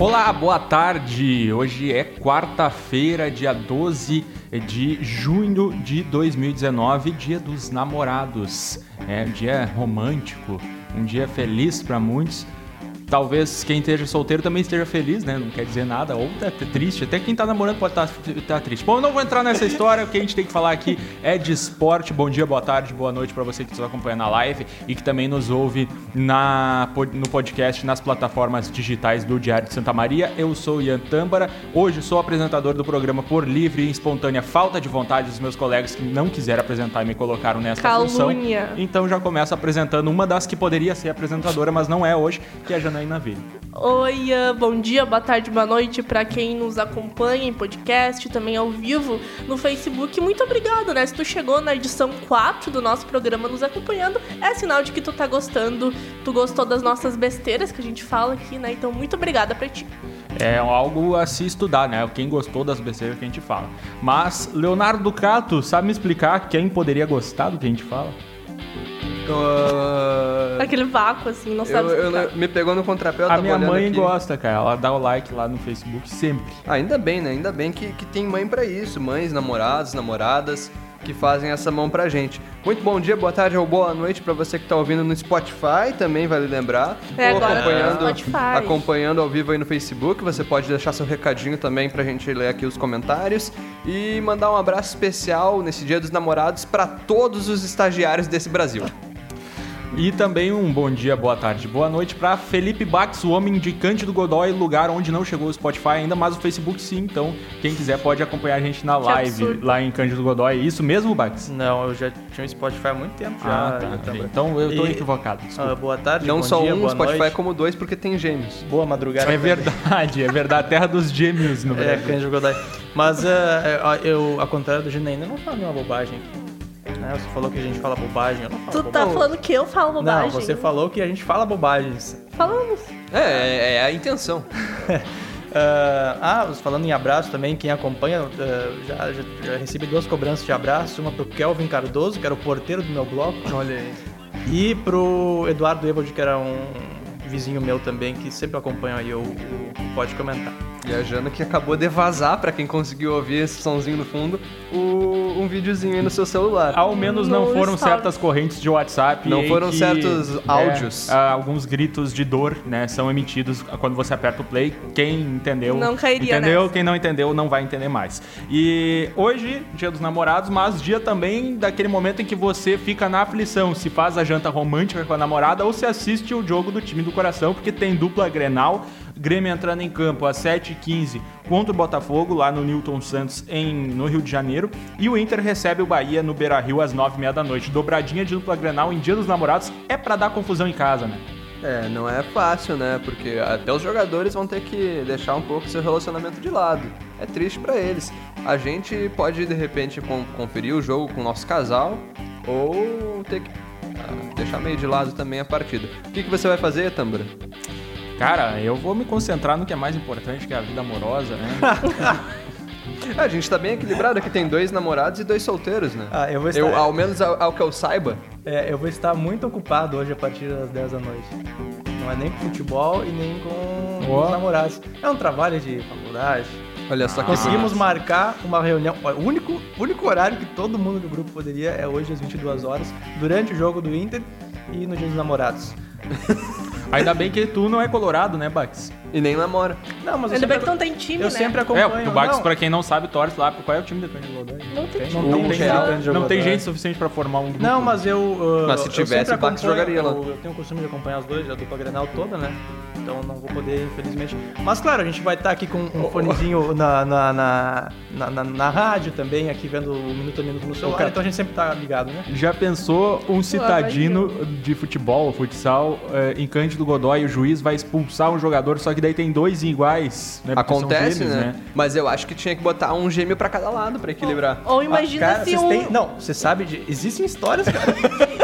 Olá, boa tarde. Hoje é quarta-feira, dia 12 de junho de 2019, dia dos namorados. É um dia romântico, um dia feliz para muitos talvez quem esteja solteiro também esteja feliz, né? Não quer dizer nada, ou tá triste. Até quem tá namorando pode estar tá, tá triste. Bom, eu não vou entrar nessa história, o que a gente tem que falar aqui é de esporte. Bom dia, boa tarde, boa noite para você que nos acompanha na live e que também nos ouve na, no podcast, nas plataformas digitais do Diário de Santa Maria. Eu sou Ian Tâmbara, hoje sou apresentador do programa por livre e espontânea falta de vontade dos meus colegas que não quiseram apresentar e me colocaram nessa Calúnia. função. Então já começo apresentando uma das que poderia ser apresentadora, mas não é hoje, que é a Janaína Janaína Ville. Oi, bom dia, boa tarde, boa noite para quem nos acompanha em podcast, também ao vivo no Facebook. Muito obrigado, né? Se tu chegou na edição 4 do nosso programa nos acompanhando, é sinal de que tu tá gostando, tu gostou das nossas besteiras que a gente fala aqui, né? Então, muito obrigada pra ti. É algo a se estudar, né? Quem gostou das besteiras que a gente fala. Mas, Leonardo Ducato, sabe me explicar quem poderia gostar do que a gente fala? Uh... Aquele vácuo, assim, não sabe eu, eu, Me pegou no contrapé, A minha mãe aqui. gosta, cara. Ela dá o like lá no Facebook sempre. Ah, ainda bem, né? Ainda bem que, que tem mãe para isso. Mães, namorados, namoradas que fazem essa mão pra gente. Muito bom dia, boa tarde ou boa noite para você que tá ouvindo no Spotify, também vale lembrar. É, ou agora acompanhando, acompanhando ao vivo aí no Facebook, você pode deixar seu recadinho também pra gente ler aqui os comentários e mandar um abraço especial nesse Dia dos Namorados para todos os estagiários desse Brasil. E também um bom dia, boa tarde, boa noite para Felipe Bax, o homem de Cândido Godói, lugar onde não chegou o Spotify ainda, mas o Facebook sim. Então, quem quiser pode acompanhar a gente na que live absurdo. lá em Cândido Godói. Isso mesmo, Bax? Não, eu já tinha o Spotify há muito tempo já. Ah, tá. Então eu tô e, equivocado. Uh, boa tarde, Não bom só dia, um Spotify, noite. como dois, porque tem gêmeos. Boa madrugada. É verdade, é verdade. Terra dos gêmeos no é, Brasil. É, Cândido Godói. Mas uh, eu, ao contrário do Gina, ainda não falo nenhuma bobagem aqui. Né? Você falou que a gente fala bobagem. Eu não falo tu tá falando que eu falo bobagem? Não, você falou que a gente fala bobagens. Falamos. É, é, é a intenção. uh, ah, falando em abraço também, quem acompanha, uh, já, já, já, recebi duas cobranças de abraço, uma pro Kelvin Cardoso, que era o porteiro do meu bloco. Olha aí. E pro Eduardo Evald, que era um vizinho meu também, que sempre acompanha aí o, o Pode Comentar. E a Jana que acabou de vazar, para quem conseguiu ouvir esse somzinho no fundo, o, um videozinho aí no seu celular. Ao menos não no foram estado. certas correntes de WhatsApp. Não foram que, certos é, áudios. alguns gritos de dor, né, são emitidos quando você aperta o play. Quem entendeu, não cairia entendeu. Nessa. Quem não entendeu, não vai entender mais. E hoje, dia dos namorados, mas dia também daquele momento em que você fica na aflição, se faz a janta romântica com a namorada ou se assiste o jogo do time do coração, porque tem dupla Grenal Grêmio entrando em campo às 7h15 contra o Botafogo, lá no Newton Santos, em, no Rio de Janeiro. E o Inter recebe o Bahia no Beira Rio às 9h30 da noite. Dobradinha de dupla Grenal em Dia dos Namorados é para dar confusão em casa, né? É, não é fácil, né? Porque até os jogadores vão ter que deixar um pouco seu relacionamento de lado. É triste para eles. A gente pode de repente conferir o jogo com o nosso casal ou ter que deixar meio de lado também a partida. O que, que você vai fazer, Tambra? Cara, eu vou me concentrar no que é mais importante, que é a vida amorosa, né? a gente tá bem equilibrado aqui, tem dois namorados e dois solteiros, né? Ah, eu vou estar... Eu, ao menos ao, ao, que eu saiba. É, eu vou estar muito ocupado hoje a partir das 10 da noite. Não é nem com futebol e nem com oh. os namorados. É um trabalho de faculdade. Olha só que Conseguimos marcar uma reunião. O único, único horário que todo mundo do grupo poderia é hoje às 22 horas, durante o jogo do Inter e no dia dos namorados. Ainda bem que tu não é colorado, né, Bax? E nem namora. Não, mas Ainda bem que não tem time, eu né? sempre acompanho. É, o Bax, pra quem não sabe, torce lá. Qual é o time do Cândido Godoy? Não tem time. Não, tem, gente, não tem gente suficiente pra formar um grupo. Não, mas eu... Uh, mas se tivesse, o Bax jogaria lá. Eu, eu tenho o costume de acompanhar os dois, a dupla Grenal toda, né? Então não vou poder, infelizmente. Mas claro, a gente vai estar aqui com um fonezinho na, na, na, na, na rádio também, aqui vendo o Minuto a Minuto no celular. Então a gente sempre tá ligado, né? Já pensou um citadino de futebol, futsal, eh, em Cândido Godoy, o juiz vai expulsar um jogador, só que daí tem dois iguais, né? Acontece, gêmeos, né? né? Mas eu acho que tinha que botar um gêmeo para cada lado para equilibrar. Ou, ou imagina ah, cara, se um... Têm... Não, você sabe de... Existem histórias, cara.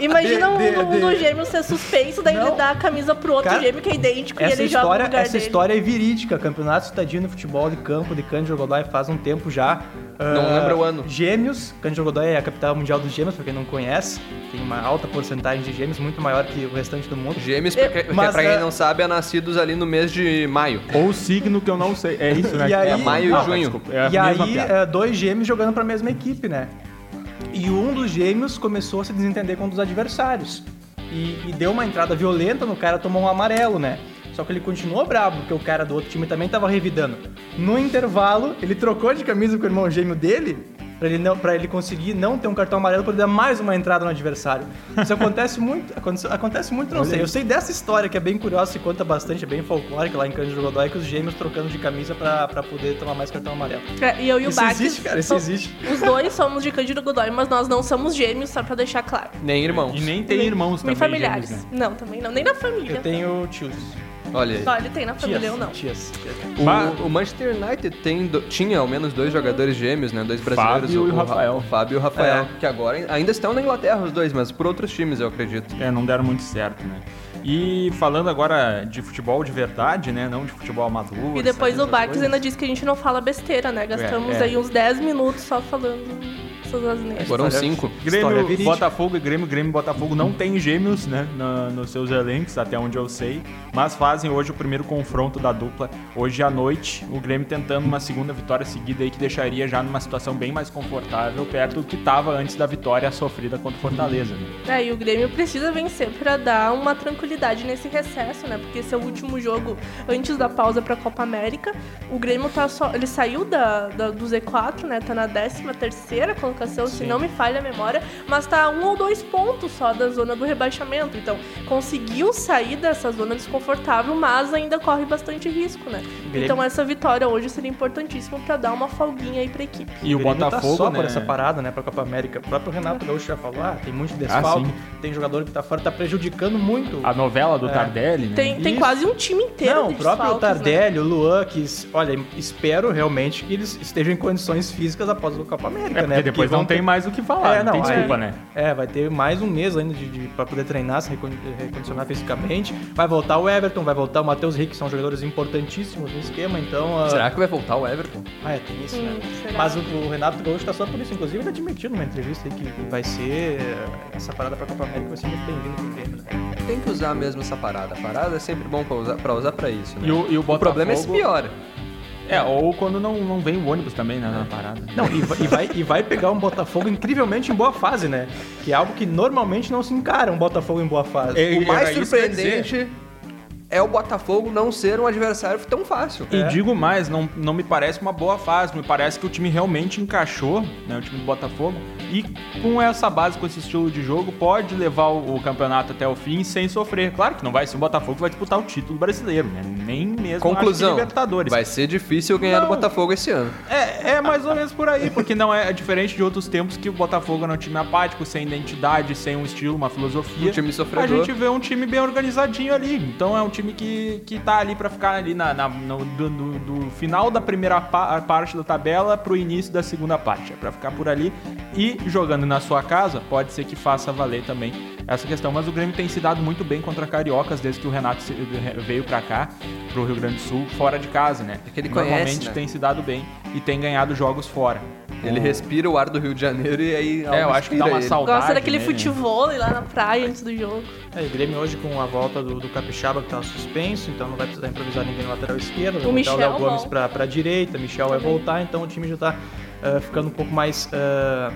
Imagina de, um, de, um dos gêmeos ser suspenso, daí não. ele dá a camisa pro outro cara, gêmeo que é idêntico essa e ele história, joga no lugar Essa dele. história é verídica. Campeonato Citadino de Futebol de Campo de Cândido Godoy faz um tempo já Não Ah, lembra o ano. Gêmeos, Cândido Godoy é a capital mundial dos gêmeos, pra quem não conhece. Tem uma alta porcentagem de gêmeos, muito maior que o restante do mundo. Gêmeos, Eu- porque, porque mas, pra quem é- não sabe, é nascidos ali no mês de maio. Ou signo que eu não sei. É isso, né? E aí- É maio e Não, junho. desculpa, é e aí, piada. é, dois gêmeos jogando pra mesma equipe, né? E um dos gêmeos começou a se desentender com um dos adversários. E, e deu uma entrada violenta no cara, tomou um amarelo, né? Só que ele continuou bravo, porque o cara do outro time também tava revidando. No intervalo, ele trocou de camisa com o irmão gêmeo dele, pra ele, não, ele conseguir não ter um cartão amarelo, pra ele dar mais uma entrada no adversário. Isso acontece muito, acontece, acontece muito, não sei. Eu sei dessa história que é bem curiosa, se conta bastante, é bem folclórica lá em Cândido Godoy, que os gêmeos trocando de camisa pra, pra poder tomar mais cartão amarelo. É, e eu e o Isso existe, cara, isso existe. Os dois somos de Cândido Godoy, mas nós não somos gêmeos, só pra deixar claro. Nem irmãos. E nem tem irmãos Nem também. familiares. gêmeos, né? Não, também não. Nem na família. Eu tenho tios. Olha aí. Só ele tem na família, Tias, eu não. tias. O, o Manchester United tem do- tinha ao menos dois jogadores gêmeos, né? Dois brasileiros. Fábio e o Ra- Rafael. O Fábio e o Rafael. É. Que agora ainda estão na Inglaterra os dois, mas por outros times, eu acredito. É, não deram muito certo, né? E falando agora de futebol de verdade, né? Não de futebol amador. E depois o Bax ainda disse que a gente não fala besteira, né? Gastamos É, é. aí uns 10 minutos só falando essas asneiras. Foram cinco. História Grêmio. Botafogo e Grêmio, Grêmio e Botafogo não tem gêmeos, né, na- nos seus elencos, até onde eu sei, mas fazem hoje o primeiro confronto da dupla, hoje à noite, o Grêmio tentando uma segunda vitória seguida aí, que deixaria já numa situação bem mais confortável, perto do que estava antes da vitória sofrida contra o Fortaleza, né. É, e o Grêmio precisa vencer pra dar uma tranquilidade nesse recesso, né? Porque esse é o último jogo antes da pausa pra Copa América. O Grêmio tá só. Ele saiu da, da- do Z4, né? Tá na 13 terceira colocação, se não me falha a memória, mas tá a um ou dois pontos só da zona do rebaixamento. Então, conseguiu sair dessa zona desconfortável, mas ainda corre bastante risco, né? Grêmio- Então essa vitória hoje seria importantíssima pra dar uma folguinha aí pra equipe. E o Grêmio Botafogo, tá só né, por essa parada, né, pra Copa América. O próprio Renato Gaúcho já falou, ah, tem muito Ah, desfalque, sim. tem jogador que tá fora, tá prejudicando muito. a novela do É. Tardelli, né. Tem, tem Isso. quase um time inteiro Não, de o próprio né? Tardelli, o Luan, que, olha, espero realmente que eles estejam em condições físicas após a Copa América, É, porque né? depois vão não tem ter- mais o que falar, É, não, tem não, desculpa, aí- né. É, vai ter mais um mês ainda de, de, pra poder treinar, se recon- recondicionar fisicamente. Vai voltar o Everton, vai voltar o Matheus Henrique, que são jogadores importantíssimos no esquema, então... ah, Será que vai voltar o Everton? Ah, é, tem isso, Hum, né? será? Mas o, o Renato Gaúcho tá só por isso. Inclusive, ele admitiu numa entrevista aí que vai ser... Essa parada pra Copa América vai ser muito bem-vinda pro Grêmio, né? Tem que usar mesmo essa parada. A parada é sempre bom pra usar pra, usar pra isso, né? E o, e o O problema é se piora. É, ou quando não, não vem o ônibus também, né, na parada. Não, e vai, e, vai, e vai pegar um Botafogo incrivelmente em boa fase, né? Que é algo que normalmente não se encara um Botafogo em boa fase. É, O mais eu ia surpreendente é o Botafogo não ser um adversário tão fácil. E É. digo mais, não, não me parece uma boa fase, me parece que o time realmente encaixou, né, o time do Botafogo, e com essa base, com esse estilo de jogo, pode levar o, o campeonato até o fim sem sofrer. Claro que não vai ser o Botafogo que vai disputar o título brasileiro, né? Nem mesmo acho que Conclusão, Libertadores. vai ser difícil ganhar do Não. Botafogo esse ano. É, é mais ou menos por aí, porque não é, é diferente de outros tempos que o Botafogo era um time apático, sem identidade, sem um estilo, uma filosofia. Um time sofredor. A gente vê um time bem organizadinho ali. Então é um time que, que tá ali pra ficar ali na, na- no, do, do- final da primeira pa- parte da tabela pro início da segunda parte. É pra ficar por ali. E jogando na sua casa, pode ser que faça valer também essa questão. Mas o Grêmio tem se dado muito bem contra cariocas desde que o Renato se- veio pra cá, pro Rio Grande do Sul, fora de casa, né? É que ele Normalmente conhece, né? tem se dado bem e tem ganhado jogos fora. Ele respira o ar do Rio de Janeiro e aí. É, eu acho que dá uma ele. saudade. Gosta daquele nele. futebol lá na praia antes do jogo. É, o Grêmio hoje com a volta do, do Capixaba que tá suspenso, então não vai precisar improvisar ninguém no lateral esquerdo, vai O Michel o Léo Gomes pra, pra direita, Michel vai voltar, então o time já tá ah, ficando um pouco mais ah,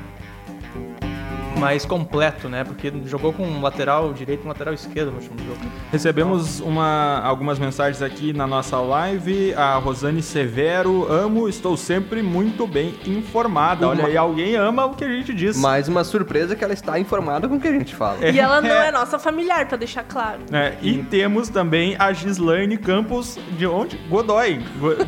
mais completo, né? Porque jogou com um lateral direito e um lateral esquerdo no último jogo. Recebemos uma, algumas mensagens aqui na nossa live. A Rosane Severo, amo, estou sempre muito bem informada. Olha Uma- aí, alguém ama o que a gente diz. Mais uma surpresa que ela está informada com o que a gente fala. E ela não é nossa familiar, pra deixar claro. É, e temos também a Gislaine Campos, de onde? Godoy.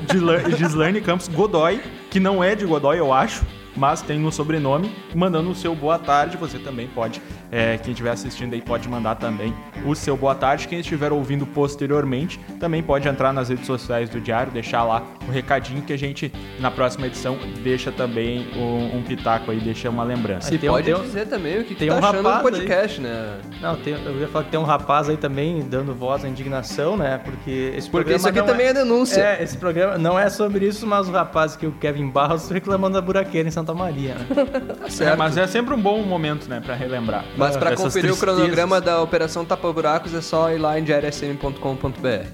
Gislaine Campos Godoy, que não é de Godoy, eu acho, mas tem no sobrenome, mandando o seu boa tarde. Você também pode, é, quem estiver assistindo aí, pode mandar também o seu boa tarde. Quem estiver ouvindo posteriormente também pode entrar nas redes sociais do Diário, deixar lá o recadinho que a gente na próxima edição deixa também um, um pitaco aí, deixa uma lembrança. E tem um- pode um- dizer também o que, que tem tá um achando do podcast, né? Não, tem, eu ia falar que tem um rapaz aí também dando voz à indignação, né? Porque esse Porque programa isso aqui não também é, denúncia. É, esse programa não é sobre isso, mas o rapaz que o Kevin Barros reclamando da buraqueira em Santa Maria, né? Tá É, certo. mas é sempre um bom momento, né, pra relembrar. Mas pra Essas conferir o tristezas. cronograma da Operação Tapa Buracos é só ir lá em diariosm.com.br.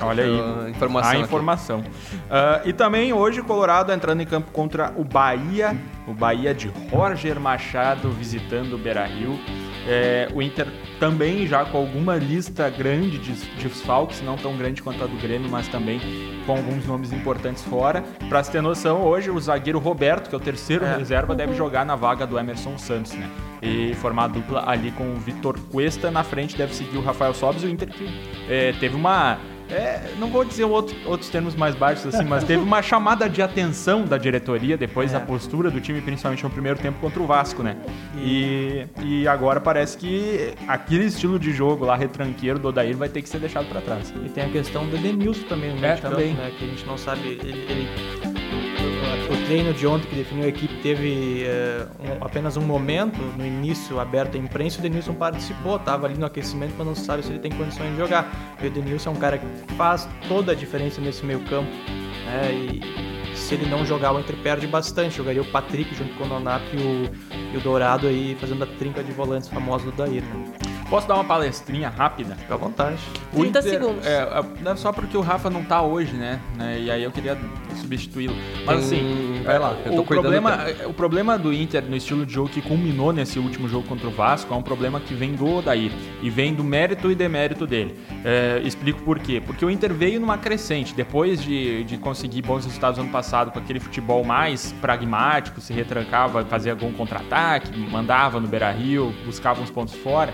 Olha aí. A informação a aqui. informação. Ah, e também hoje Colorado entrando em campo contra o Bahia, o Bahia de Roger Machado visitando o Beira-Rio. É, o Inter também já com alguma lista grande de, de desfalques, não tão grande quanto a do Grêmio, mas também com alguns nomes importantes fora. Pra se ter noção, hoje o zagueiro Roberto, que é o terceiro É. reserva, deve jogar na vaga do Emerson Santos, né? E formar a dupla ali com o Vitor Cuesta. Na frente deve seguir o Rafael Sobis e o Inter que é, teve uma é, não vou dizer outro- outros termos mais baixos assim, mas teve uma chamada de atenção da diretoria depois É. da postura do time, principalmente no primeiro tempo contra o Vasco, né? E, e agora parece que aquele estilo de jogo lá, retranqueiro do Odair, vai ter que ser deixado pra trás. E tem a questão do Edenilson também meio É, de campo, também. né? Que a gente não sabe. Ele, ele- treino de ontem que definiu a equipe teve eh, um- apenas um momento no início aberto à imprensa. O Edenilson participou, estava ali no aquecimento, mas não se sabe se ele tem condições de jogar. O Edenilson é um cara que faz toda a diferença nesse meio campo. né? E se ele não jogar, o Inter perde bastante. Jogaria o Patrick junto com o Nonato e o, e o Dourado aí fazendo a trinca de volantes famosa do Daír. Né? Posso dar uma palestrinha rápida? Fica à vontade. O 30 Inter- segundos. É, é, é só porque o Rafa não tá hoje, né? né, E aí eu queria substituí-lo. Mas Tem- assim, vai lá, eu tô o, problema, do o problema do Inter no estilo de jogo que culminou nesse último jogo contra o Vasco é um problema que vem do Odair. E vem do mérito e demérito dele. É, explico por quê. Porque o Inter veio numa crescente. Depois de, de conseguir bons resultados ano passado com aquele futebol mais pragmático, se retrancava, fazia gol contra-ataque, mandava no Beira-Rio, buscava uns pontos fora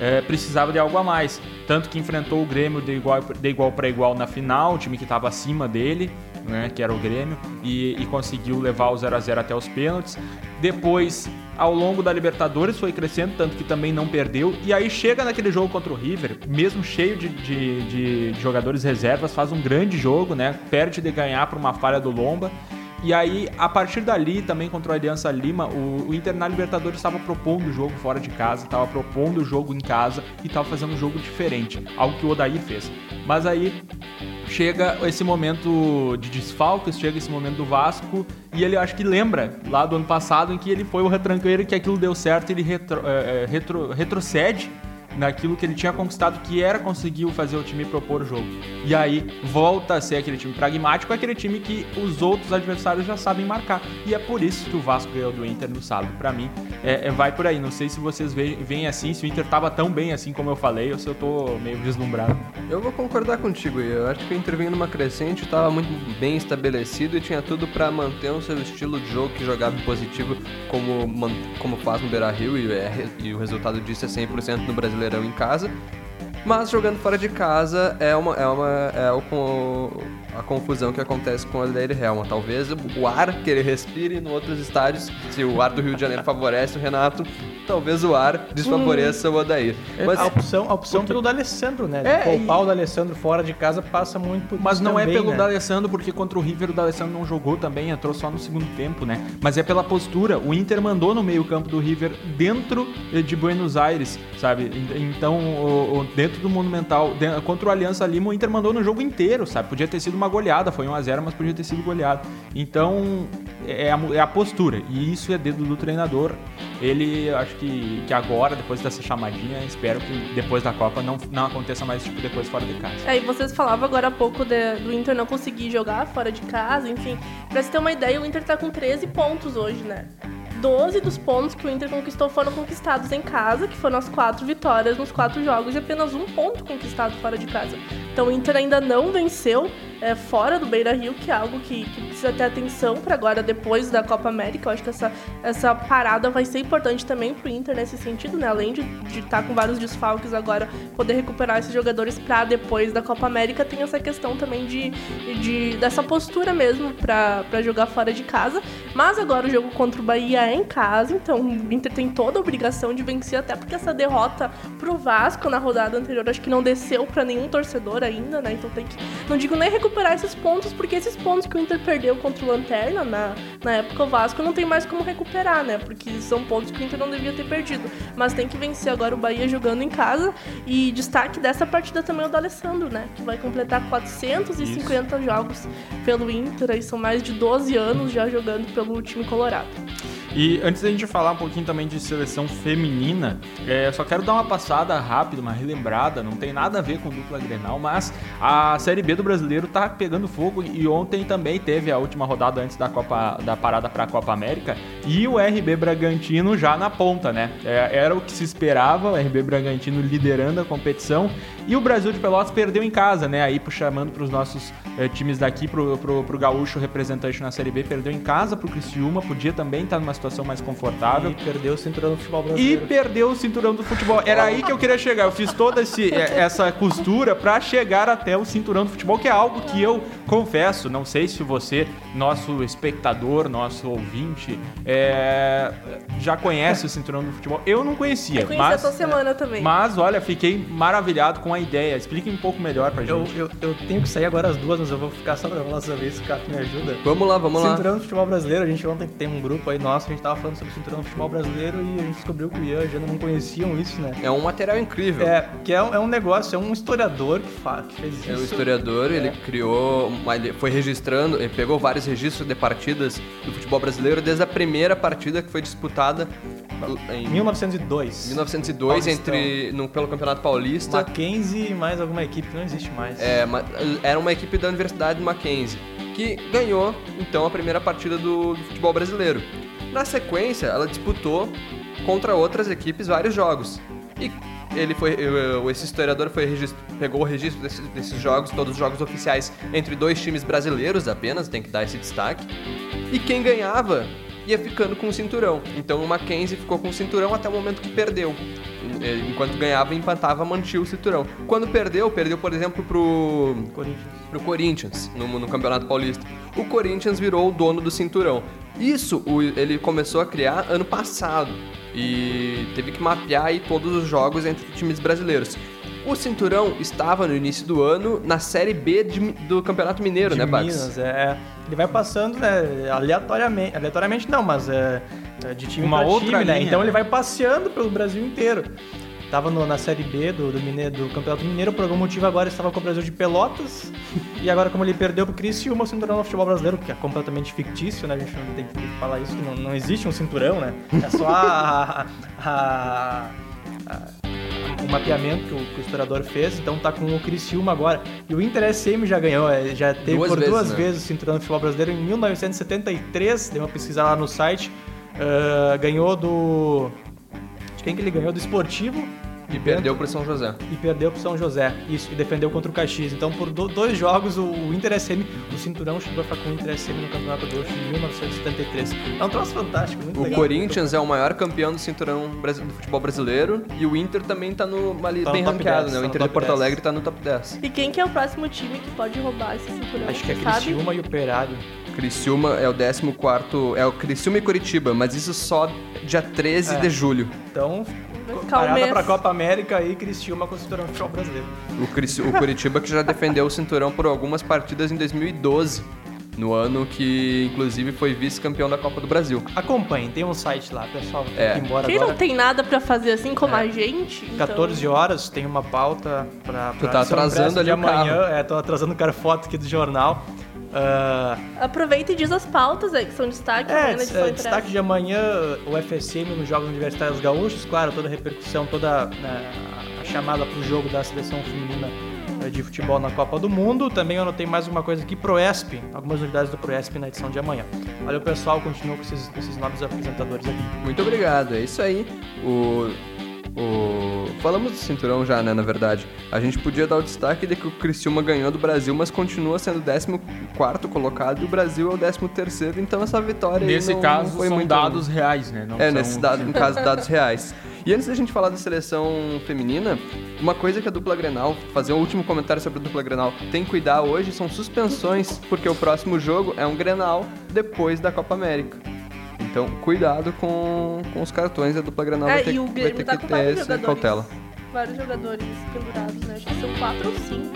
é, precisava de algo a mais. Tanto que enfrentou o Grêmio de igual, de igual para igual na final, o time que estava acima dele, né, que era o Grêmio, e, e conseguiu levar o 0 a 0 até os pênaltis. Depois, ao longo da Libertadores, foi crescendo, tanto que também não perdeu. E aí chega naquele jogo contra o River, mesmo cheio de, de- de- jogadores reservas, faz um grande jogo, né? Perde de ganhar por uma falha do Lomba. E aí, a partir dali, também contra o Aliança Lima, o, o Inter na Libertadores estava propondo o jogo fora de casa, estava propondo o jogo em casa e estava fazendo um jogo diferente, algo que o Odair fez. Mas aí chega esse momento de desfalques, chega esse momento do Vasco e ele acho que lembra lá do ano passado em que ele foi o retranqueiro que aquilo deu certo, ele retro- é, é, retro- retrocede naquilo que ele tinha conquistado, que era conseguir fazer o time propor o jogo. E aí volta a ser aquele time pragmático, aquele time que os outros adversários já sabem marcar. E é por isso que o Vasco ganhou do Inter no sábado. Pra mim, é, é- vai por aí. Não sei se vocês ve- veem assim, se o Inter tava tão bem assim como eu falei, ou se eu tô meio deslumbrado. Eu vou concordar contigo, eu acho que o Inter vinha numa crescente, estava muito bem estabelecido e tinha tudo para manter o seu estilo de jogo que jogava positivo como, como faz no Beira-Rio e, é e o resultado disso é 100% no Em casa. Mas jogando fora de casa é uma é uma é o, a confusão que acontece com o Adair Helma. Talvez o ar que ele respire em outros estádios, se o ar do Rio de Janeiro favorece o Renato, talvez o ar desfavoreça o Odair. Mas a opção, a opção pelo D'Alessandro, né? É, Poupar e- o D'Alessandro fora de casa passa muito por Mas não é também, pelo né? D'Alessandro, porque contra o River o D'Alessandro não jogou também, entrou só no segundo tempo, né? Mas é pela postura. O Inter mandou no meio-campo do River dentro de Buenos Aires, sabe? En- Então, dentro do Monumental, contra o Aliança Lima, o Inter mandou no jogo inteiro, sabe? Podia ter sido uma goleada, foi 1x0, mas podia ter sido goleado. Então, é a, é a postura. E isso é dedo do treinador. Ele, acho que, que agora, depois dessa chamadinha, espero que depois da Copa não, não aconteça mais esse tipo fora de casa. É, e vocês falavam agora há pouco de- do Inter não conseguir jogar fora de casa, enfim. Pra você ter uma ideia, o Inter tá com 13 pontos hoje, né? 12 dos pontos que o Inter conquistou foram conquistados em casa, que foram as quatro vitórias nos quatro jogos, e apenas um ponto conquistado fora de casa. Então o Inter ainda não venceu é, fora do Beira Rio, que é algo que, que precisa ter atenção para agora, depois da Copa América. Eu acho que essa, essa parada vai ser importante também pro Inter nesse sentido, né? Além de estar tá com vários desfalques agora, poder recuperar esses jogadores para depois da Copa América, tem essa questão também de, de dessa postura mesmo para jogar fora de casa. Mas agora o jogo contra o Bahia é em casa, então o Inter tem toda a obrigação de vencer, até porque essa derrota pro Vasco na rodada anterior acho que não desceu para nenhum torcedor ainda, né? Então tem que, não digo nem recuperar esses pontos, porque esses pontos que o Inter perdeu contra o Lanterna na, na época o Vasco não tem mais como recuperar, né? Porque são pontos que o Inter não devia ter perdido. Mas tem que vencer agora o Bahia jogando em casa e destaque dessa partida também é o do Alessandro, né? Que vai completar 450 Isso. jogos pelo Inter, aí são mais de 12 anos já jogando pelo time colorado. E antes da gente falar um pouquinho também de seleção feminina, é, só quero dar uma passada rápida, uma relembrada, não tem nada a ver com dupla Grenal, mas a Série B do Brasileiro tá pegando fogo e ontem também teve a última rodada antes da Copa da parada para a Copa América e o RB Bragantino já na ponta, né? É, era o que se esperava, o RB Bragantino liderando a competição e o Brasil de Pelotas perdeu em casa, né? Aí chamando para os nossos é, times daqui, pro, pro, pro Gaúcho representante na Série B, perdeu em casa pro Criciúma, podia também estar tá numa situação mais confortável. E perdeu o cinturão do futebol brasileiro. E perdeu o cinturão do futebol. Era aí que eu queria chegar. Eu fiz toda esse, é, essa costura para chegar até o cinturão do futebol, que é algo que eu confesso, não sei se você, nosso espectador, nosso ouvinte, é, já conhece o cinturão do futebol. Eu não conhecia. Eu conheci mas, essa semana também. Mas, olha, fiquei maravilhado com a ideia. Explique um pouco melhor pra gente. Eu, eu, eu tenho que sair agora às duas, mas eu vou ficar só pra falar sobre isso, o Cato me ajuda. Vamos lá, vamos cinturão lá. Cinturão do futebol brasileiro, a gente ontem tem um grupo aí nosso, a gente tava falando sobre o cinturão do futebol brasileiro e a gente descobriu que o Ian e a Jana não conheciam isso, né? É um material incrível. É, que é, é um negócio, é um historiador que, faz, que fez isso. É um historiador, é. ele criou, ele foi registrando, ele pegou vários registros de partidas do futebol brasileiro desde a primeira partida que foi disputada em 1902. 1902 entre no, pelo Campeonato Paulista. Mackenzie e mais alguma equipe que não existe mais. É, era uma equipe da Universidade de Mackenzie que ganhou então a primeira partida do, do futebol brasileiro. Na sequência, ela disputou contra outras equipes vários jogos. E ele foi, esse historiador foi pegou o registro desses, desses, jogos, todos os jogos oficiais, entre dois times brasileiros apenas, tem que dar esse destaque. E quem ganhava ia ficando com o cinturão. Então o Mackenzie ficou com o cinturão até o momento que perdeu. Enquanto ganhava, empatava, mantinha o cinturão. Quando perdeu, perdeu, por exemplo, pro Corinthians, pro Corinthians no, no Campeonato Paulista. O Corinthians virou o dono do cinturão. Isso ele começou a criar ano passado e teve que mapear aí todos os jogos entre times brasileiros. O Cinturão estava no início do ano na Série B de, do Campeonato Mineiro, de né, Bax? Minas, é. Ele vai passando, né, aleatoriamente, aleatoriamente não, mas é, é de time Uma pra outra time, linha, né? Então né? ele vai passeando pelo Brasil inteiro. Tava no, na Série B do, do, Mineiro, do Campeonato Mineiro, por algum motivo agora estava com o Brasil de Pelotas. e agora, como ele perdeu pro Criciúma, o cinturão no futebol brasileiro, que é completamente fictício, né? A gente não tem que falar isso, não, não existe um cinturão, né? É só a, a, a, o mapeamento que o, que o, historiador fez, então tá com o Criciúma agora. E o Inter SM já ganhou, é, já teve duas por vezes, duas né? vezes o cinturão no futebol brasileiro em 1973, dei uma pesquisa lá no site. Uh, ganhou do. De quem que ele ganhou? Do Esportivo e perdeu para São José. E perdeu para São José, isso, e defendeu contra o Caxias. Então, por do, dois jogos, o, o Inter SM, o cinturão chegou a ficar com o Inter SM no Campeonato Gaúcho em 1973. É um troço fantástico, muito o legal. O Corinthians é o maior campeão do cinturão do futebol brasileiro e o Inter também está no, ali, tá bem ranqueado, 10, né? O tá Inter de Porto 10. Alegre está no top 10. E quem que é o próximo time que pode roubar esse cinturão? Acho que é Criciúma e Operário. Criciúma é o 14 é o Criciúma e Curitiba, mas isso só dia 13 é. de julho. Então, parada para a Copa América e Criciúma com o cinturão futebol brasileiro. O, Crici... o Curitiba que já defendeu o cinturão por algumas partidas em 2012. No ano que, inclusive, foi vice-campeão da Copa do Brasil. Acompanhe, tem um site lá, pessoal. É. embora Quem agora. não tem nada para fazer assim como é. a gente. Então... 14 horas, tem uma pauta para. Tu tá atrasando ali amanhã. É, tô atrasando o cara foto aqui do jornal. Uh... Aproveita e diz as pautas aí, que são destaque é, é, destaque de amanhã, o FSM nos Jogos Universitários Gaúchos, claro, toda a repercussão, toda né, a chamada para o jogo da seleção feminina eh, de futebol na Copa do Mundo. Também eu anotei mais uma coisa aqui, Proesp, algumas novidades do Proesp na edição de amanhã. Valeu, pessoal, continua com esses, esses novos apresentadores aqui. Muito obrigado, é isso aí. O O... Falamos do cinturão já, né, na verdade. A gente podia dar o destaque de que o Criciúma ganhou do Brasil, mas continua sendo o 14 colocado e o Brasil é o 13 então essa vitória Nesse caso, foi são muito... dados reais, né? Não é, são... nesse dado, no caso, dados reais. E antes da gente falar da seleção feminina, uma coisa que a dupla Grenal, fazer um último comentário sobre a dupla Grenal, tem que cuidar hoje são suspensões, porque o próximo jogo é um Grenal depois da Copa América. Então, cuidado com, com os cartões, a dupla Grenal É, vai ter, o vai ter tá que ter vários essa jogadores. cautela. Vários jogadores pendurados, né? Acho que são quatro ou cinco.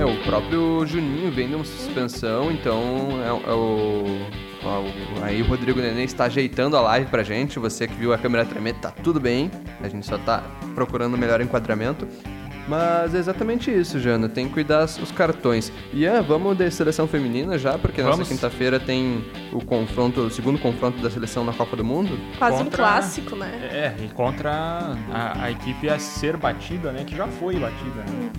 É, o próprio Juninho vem de uma suspensão, então é, o, é o- Aí o Rodrigo Nenê está ajeitando a live pra gente. Você que viu a câmera tremer, tá tudo bem. A gente só tá procurando o melhor enquadramento. Mas é exatamente isso, Jana. Tem que cuidar os cartões. E é, vamos de seleção feminina já, porque Vamos. nessa quinta-feira tem o confronto, o segundo confronto da seleção na Copa do Mundo. Quase um Contra- clássico, né? É, e contra a, a equipe a ser batida, né? Que já foi batida, né?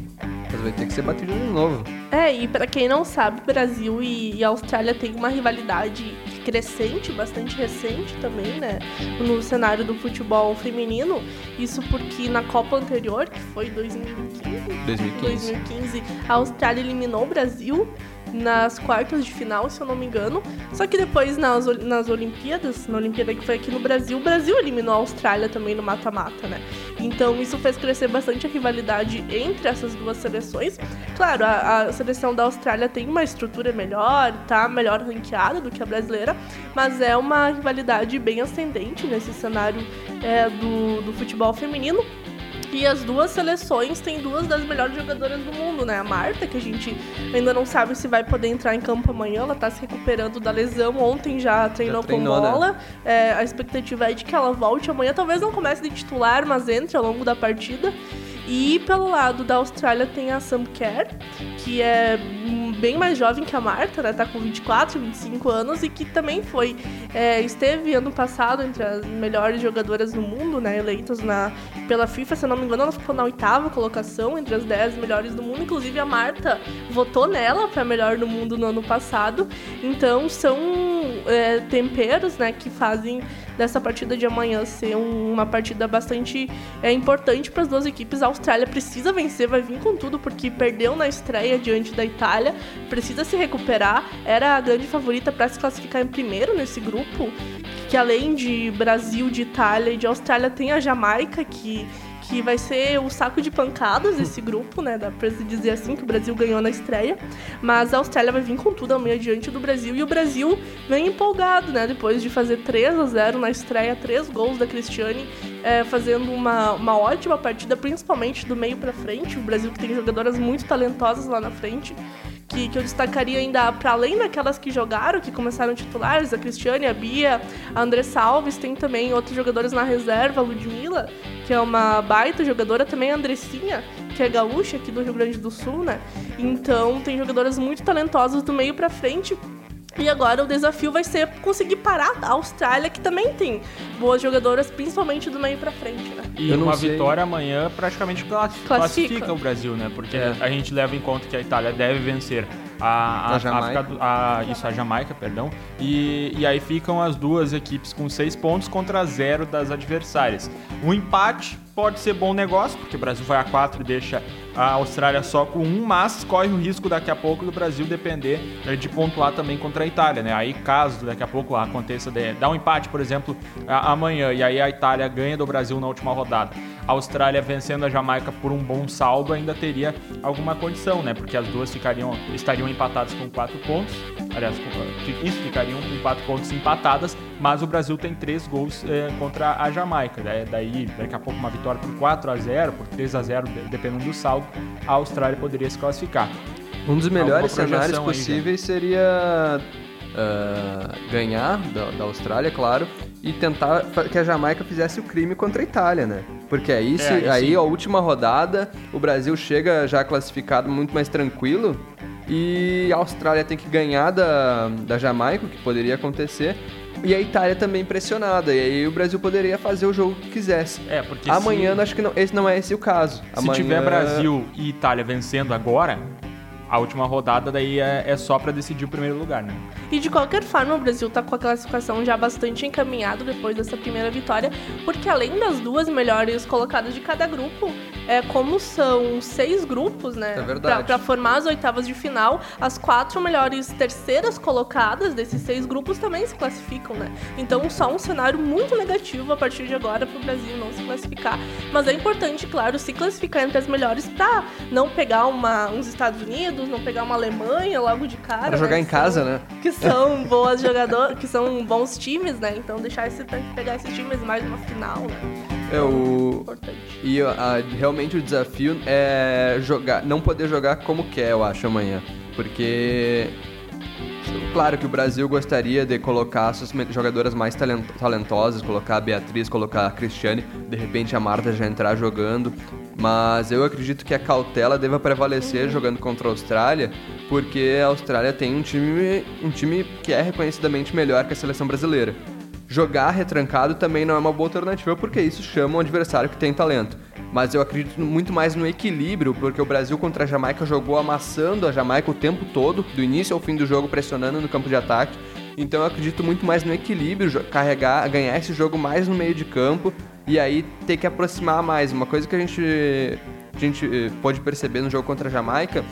Mas vai ter que ser batido de novo. É, e pra quem não sabe, Brasil e, e Austrália têm uma rivalidade crescente, bastante recente também, né? No cenário do futebol feminino. Isso porque na Copa anterior, que foi 2015, 2015. 2015, a Austrália eliminou o Brasil nas quartas de final, se eu não me engano. Só que depois nas, nas Olimpíadas, na Olimpíada que foi aqui no Brasil, o Brasil eliminou a Austrália também no mata-mata, né? Então isso fez crescer bastante a rivalidade entre essas duas seleções. Claro, a, a seleção da Austrália tem uma estrutura melhor, tá melhor ranqueada do que a brasileira, mas é uma rivalidade bem ascendente nesse cenário é, do, do futebol feminino. E as duas seleções têm duas das melhores jogadoras do mundo, né? A Marta, que a gente ainda não sabe se vai poder entrar em campo amanhã, ela tá se recuperando da lesão. Ontem já treinou, treinou, com né? bola. É, a expectativa é de que ela volte amanhã. Talvez não comece de titular, mas entre ao longo da partida. E pelo lado da Austrália tem a Sam Kerr, que é bem mais jovem que a Marta, né? Tá com 24, 25 anos e que também foi é, esteve ano passado entre as melhores jogadoras do mundo, né? Eleitas na, pela FIFA, se eu não me engano, ela ficou na oitava colocação entre as 10 melhores do mundo. Inclusive a Marta votou nela para melhor do mundo no ano passado. Então são é, temperos, né, que fazem dessa partida de amanhã ser um- uma partida bastante é, importante para as duas equipes. A Austrália precisa vencer, vai vir com tudo porque perdeu na estreia diante da Itália, precisa se recuperar. Era a grande favorita para se classificar em primeiro nesse grupo, que além de Brasil, de Itália e de Austrália tem a Jamaica que que vai ser o saco de pancadas esse grupo, né? Dá pra se dizer assim, que o Brasil ganhou na estreia. Mas a Austrália vai vir com tudo amanhã diante do Brasil. E o Brasil vem empolgado, né? Depois de fazer 3 a 0 na estreia, três gols da Cristiane, é, fazendo uma, uma ótima partida, principalmente do meio pra frente. O Brasil que tem jogadoras muito talentosas lá na frente. Que, que eu destacaria ainda, para além daquelas que jogaram, que começaram titulares, a Cristiane, a Bia, a Andressa Alves, tem também outros jogadores na reserva, a Ludmilla, que é uma baita jogadora, também a Andressinha, que é gaúcha aqui do Rio Grande do Sul, né? Então tem jogadoras muito talentosas do meio pra frente. E agora o desafio vai ser conseguir parar a Austrália, que também tem boas jogadoras, principalmente do meio pra frente, né? E Eu uma sei. vitória amanhã praticamente classi- Classifica. classifica o Brasil, né? Porque É. a gente leva em conta que a Itália deve vencer a, A Jamaica. África a- isso, a Jamaica, perdão. E, e aí ficam as duas equipes com seis pontos contra zero das adversárias. Um empate pode ser bom negócio, porque o Brasil vai a quatro e deixa a Austrália só com um, mas corre o risco daqui a pouco do Brasil depender eh, de pontuar também contra a Itália, né? Aí caso daqui a pouco aconteça, de, dá um empate, por exemplo, amanhã, e aí a Itália ganha do Brasil na última rodada. A Austrália vencendo a Jamaica por um bom saldo ainda teria alguma condição, né? Porque as duas ficariam, estariam empatadas com quatro pontos. Aliás, fi- isso ficariam com quatro pontos empatadas, mas o Brasil tem três gols eh, contra a Jamaica. né? Daí, daqui a pouco, uma vitória por 4 a 0 por 3 a 0 de- dependendo do saldo, a Austrália poderia se classificar. Um dos melhores cenários possíveis seria ah, ganhar da, da Austrália, claro, e tentar que a Jamaica fizesse o crime contra a Itália, né? Porque aí, se, aí aí sim. a última rodada, o Brasil chega já classificado muito mais tranquilo e a Austrália tem que ganhar da, da Jamaica, o que poderia acontecer, e a Itália também pressionada, e aí o Brasil poderia fazer o jogo que quisesse. É, porque Amanhã, se, acho que não, esse não é esse o caso. se tiver Brasil e Itália vencendo agora, a última rodada daí é, é só para decidir o primeiro lugar, né? E de qualquer forma, o Brasil tá com a classificação já bastante encaminhado depois dessa primeira vitória, porque além das duas melhores colocadas de cada grupo, é, como são seis grupos, né? É verdade. Pra, pra formar as oitavas de final, as quatro melhores terceiras colocadas desses seis grupos também se classificam, né? Então, só um cenário muito negativo a partir de agora pro Brasil não se classificar. Mas é importante, claro, se classificar entre as melhores pra não pegar uma, uns Estados Unidos, não pegar uma Alemanha logo de cara. Pra jogar né, em casa, são- né? Que são boas jogadores, que são bons times, né? Então deixar esse pegar esses times mais uma final, né? É o. Importante. E a- realmente o desafio é jogar, não poder jogar como quer, eu acho, amanhã. Porque. Claro que o Brasil gostaria de colocar suas jogadoras mais talent- talentosas, colocar a Beatriz, colocar a Cristiane, de repente a Marta já entrar jogando. Mas eu acredito que a cautela deva prevalecer jogando contra a Austrália, porque a Austrália tem um time, um time que é reconhecidamente melhor que a seleção brasileira. Jogar retrancado também não é uma boa alternativa, porque isso chama um adversário que tem talento. Mas eu acredito muito mais no equilíbrio, porque o Brasil contra a Jamaica jogou amassando a Jamaica o tempo todo, do início ao fim do jogo, pressionando no campo de ataque. Então eu acredito muito mais no equilíbrio, carregar, ganhar esse jogo mais no meio de campo e aí ter que aproximar mais. Uma coisa que a gente, a gente eh, pode perceber no jogo contra a Jamaica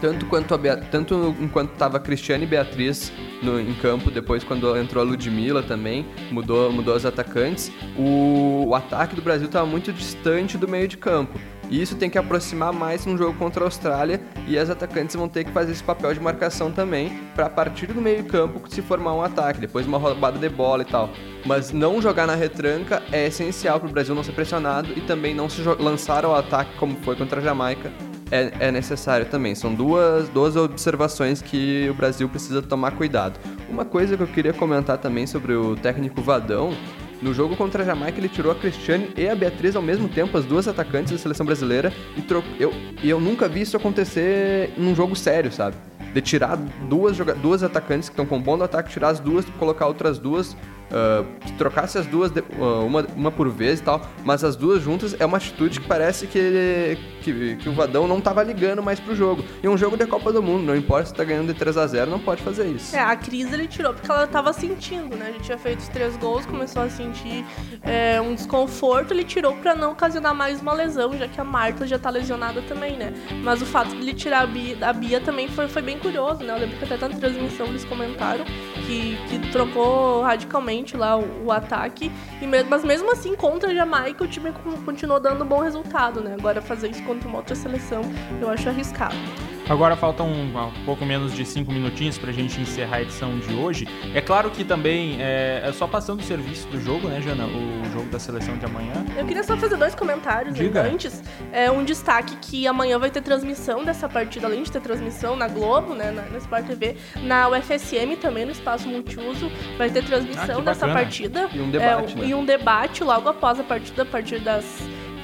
tanto quanto a tanto enquanto tava Cristiane e Beatriz no, em campo, depois quando entrou a Ludmilla também, mudou, mudou os atacantes, o, o ataque do Brasil estava muito distante do meio de campo. E isso tem que aproximar mais num jogo contra a Austrália e as atacantes vão ter que fazer esse papel de marcação também para partir do meio campo se formar um ataque, depois uma roubada de bola e tal. Mas não jogar na retranca é essencial para o Brasil não ser pressionado e também não se lançar ao ataque como foi contra a Jamaica é, é necessário também. São duas, duas observações que o Brasil precisa tomar cuidado. Uma coisa que eu queria comentar também sobre o técnico Vadão. No jogo contra a Jamaica, ele tirou a Cristiane e a Beatriz ao mesmo tempo, as duas atacantes da seleção brasileira, e tro... eu, e eu nunca vi isso acontecer num jogo sério, sabe? De tirar duas, duas atacantes que estão compondo o ataque, tirar as duas, colocar outras duas, ah, trocasse as duas, de- ah, uma, uma por vez e tal, mas as duas juntas é uma atitude que parece que, ele- que, que o Vadão não tava ligando mais pro jogo. E um jogo de Copa do Mundo, não importa se tá ganhando de 3 a 0 não pode fazer isso. É, a crise ele tirou porque ela tava sentindo, né? A gente tinha feito os três gols, começou a sentir é, um desconforto, ele tirou pra não ocasionar mais uma lesão, já que a Marta já tá lesionada também, né? Mas o fato de ele tirar a Bia, a Bia também foi, foi bem curioso, né? Eu lembro que até na transmissão eles comentaram que, que trocou radicalmente lá o, o ataque, e mas mesmo assim, contra a Jamaica, o time con- continuou dando um bom resultado, né? Agora fazer isso contra uma outra seleção, eu acho arriscado. Agora faltam um, um pouco menos de cinco minutinhos pra gente encerrar a edição de hoje. É claro que também é, é só passando o serviço do jogo, né, Jana? O jogo da seleção de amanhã. Eu queria só fazer dois comentários Diga. antes. É um destaque que amanhã vai ter transmissão dessa partida, além de ter transmissão na Globo, né, na, na Sport TV, na UFSM também, no espaço multiuso, vai ter Ah, transmissão bessa bacana. partida. E um debate, É, né? E um debate logo após a partida, a partir das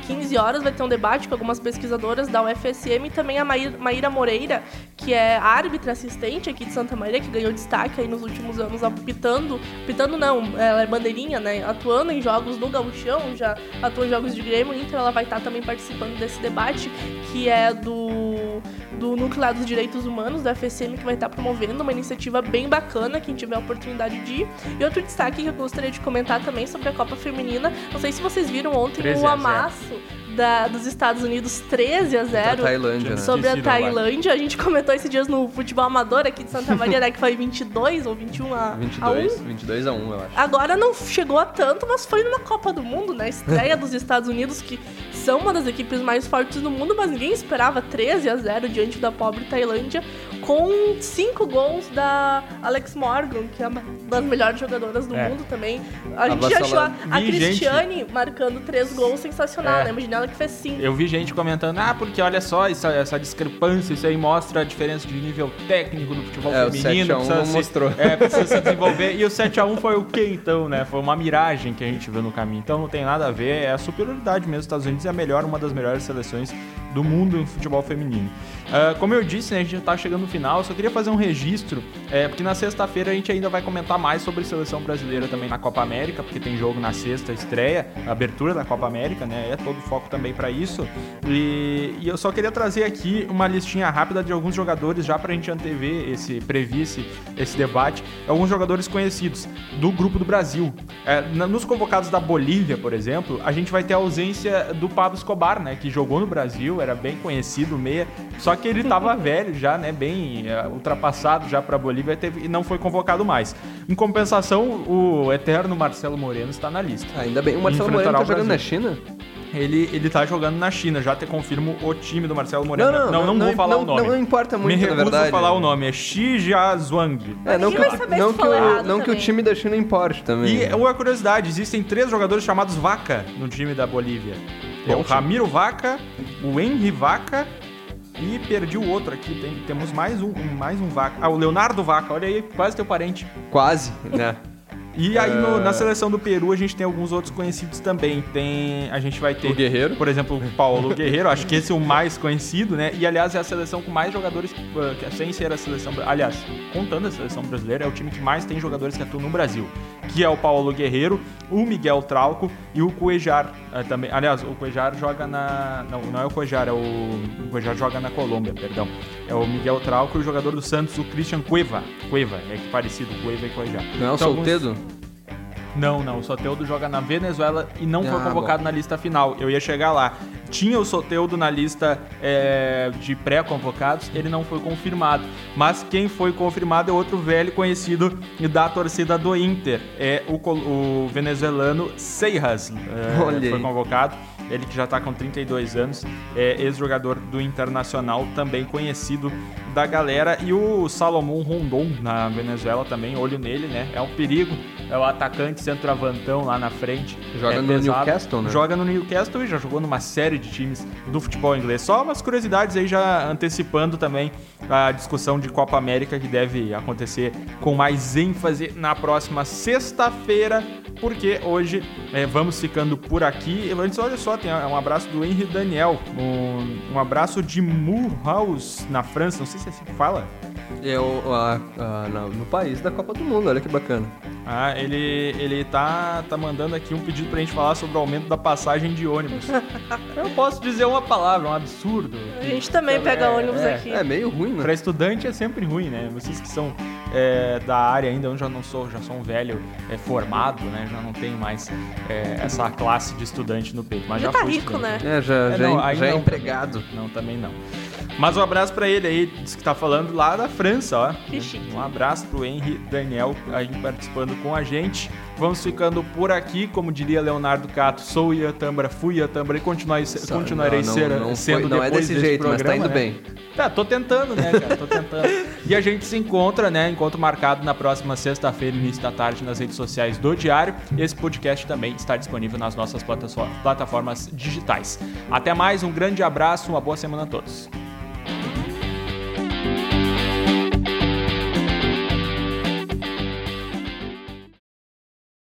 15 horas, vai ter um debate com algumas pesquisadoras da UFSM e também a Maíra, Moreira, que é árbitra assistente aqui de Santa Maria, que ganhou destaque aí nos últimos anos apitando, apitando não, ela é bandeirinha, né, atuando em jogos do Gauchão, já atuou em jogos de Grêmio, Inter, ela vai estar também participando desse debate, que é do, do Núcleo lá dos Direitos Humanos, da UFSM, que vai estar promovendo uma iniciativa bem bacana, quem tiver a oportunidade de ir. E outro destaque que eu gostaria de comentar também sobre a Copa Feminina, não sei se vocês viram ontem 13 o a 0. amasso da- dos Estados Unidos 13 a 0 Da Tailândia, né? sobre a Esqueci do Tailândia. A gente comentou esses dias no futebol amador aqui de Santa Maria, né, que foi 22 ou 21 a, a 1. 22, 22 a 1, eu acho. Agora não chegou a tanto, mas foi numa Copa do Mundo, né? Estreia dos Estados Unidos, que são uma das equipes mais fortes do mundo, mas ninguém esperava 13 a 0 diante da pobre Tailândia, com cinco gols da Alex Morgan, que é uma das melhores jogadoras do É. mundo também. A gente achou a, a Vi gente- Cristiane marcando três gols sensacional, É. né? Imagina ela que fez cinco. Eu vi gente comentando, ah, porque olha só, essa, essa discrepância, isso aí mostra a diferença de nível técnico do futebol É, o feminino. 7 a 1 precisa não se- mostrou. É, precisa se desenvolver. E o 7x1 foi o quê, então, né? Foi uma miragem que a gente viu no caminho. Então não tem nada a ver, é a superioridade mesmo. Os Estados Unidos é a melhor, uma das melhores seleções do mundo no futebol feminino. Uh, como eu disse, né, a gente já está chegando no final, eu só queria fazer um registro, é, porque na sexta-feira a gente ainda vai comentar mais sobre seleção brasileira também na Copa América, porque tem jogo na sexta, estreia, abertura da Copa América, né? É todo foco também para isso. E, e, eu só queria trazer aqui uma listinha rápida de alguns jogadores, já para a gente antever esse, prever esse, esse debate, alguns jogadores conhecidos do grupo do Brasil. É, nos convocados da Bolívia, por exemplo, a gente vai ter a ausência do Pablo Escobar, né? Que jogou no Brasil, era bem conhecido, meia, só que ele tava velho já, né? Bem uh, ultrapassado já para a Bolívia teve, e não foi convocado mais. Em compensação, o eterno Marcelo Moreno está na lista. Ainda bem. O Marcelo Moreno tá jogando na China? Ele, ele tá jogando na China, já te confirmo o time do Marcelo Moreno. Não, não, não, não, não vou falar o nome. Não, importa muito, Me recuso na verdade. falar o nome, é Xi Jiazhuang. É, não, que, não, que, o, não que o time da China importe também. E uma curiosidade, existem três jogadores chamados Vaca no time da Bolívia. É o Ramiro Vaca, o Henry Vaca e perdi o outro aqui. Tem, temos mais um, mais um Vaca. Ah, o Leonardo Vaca, olha aí, quase teu parente. Quase, né? E aí no, na seleção do Peru a gente tem alguns outros conhecidos também. Tem a gente vai ter o Guerreiro, por exemplo, o Paulo Guerreiro. Acho que esse é o mais conhecido, né? E aliás é a seleção com mais jogadores uh, sem ser a seleção, aliás, contando a seleção brasileira é o time que mais tem jogadores que atuam no Brasil, que é o Paulo Guerreiro, o Miguel Trauco e o Cuejar uh, também. Aliás, o Cuejar joga na não, não é o Cuejar, é o, o Cuejar joga na Colômbia, perdão. É o Miguel Trauco e o jogador do Santos, o Christian Cueva. Cueva, é que parecido, Cueva e Cuejar. Não é o então, Soltedo? Alguns... Não, não. O Soteudo joga na Venezuela e não ah, foi convocado bom. na lista final. Eu ia chegar lá. Tinha o Soteudo na lista é, de pré-convocados, ele não foi confirmado. Mas quem foi confirmado é outro velho conhecido da torcida do Inter. É o, o venezuelano Seijas. É, foi convocado. Ele que já está com 32 anos, é ex-jogador do Internacional, também conhecido da galera. E o Salomão Rondon na Venezuela também, olho nele, né? É um perigo. É o atacante centroavantão lá na frente. Joga é no pesado. Newcastle, né? Joga no Newcastle e já jogou numa série de times do futebol inglês. Só umas curiosidades aí já antecipando também a discussão de Copa América que deve acontecer com mais ênfase na próxima sexta-feira, porque hoje é, vamos ficando por aqui. Antes, olha só, tem um abraço do Henry Daniel, um, um abraço de Mulhouse na França, não sei se é assim que fala. É o, a, a, no país da Copa do Mundo, olha que bacana. Ah, ele, ele tá, tá mandando aqui um pedido pra gente falar sobre o aumento da passagem de ônibus. Eu posso dizer uma palavra, um absurdo. A gente também então, pega é, ônibus é, aqui. É meio ruim, né? Pra estudante é sempre ruim, né? Vocês que são é, da área ainda, eu já não sou, já sou um velho é, formado, né? Já não tenho mais é, essa classe de estudante no peito. Mas já, já tá fui rico, estudante. né? É, já, já, não, já é empregado. Não, também não. Mas um abraço para ele aí, diz que tá falando lá da França, ó. Que chique. Um abraço pro Henry Daniel aí participando com a gente. Vamos ficando por aqui, como diria Leonardo Cato, sou Iatambra, fui Iatambra e continuarei, Só, continuarei não, ser, não, não sendo foi, não é depois é desse jeito, programa, mas tá indo né? bem. Tá, tô tentando, né, cara? Tô tentando. e a gente se encontra, né? Encontro marcado na próxima sexta-feira, início da tarde, nas redes sociais do Diário. Esse podcast também está disponível nas nossas plataformas digitais. Até mais, um grande abraço, uma boa semana a todos. Bye.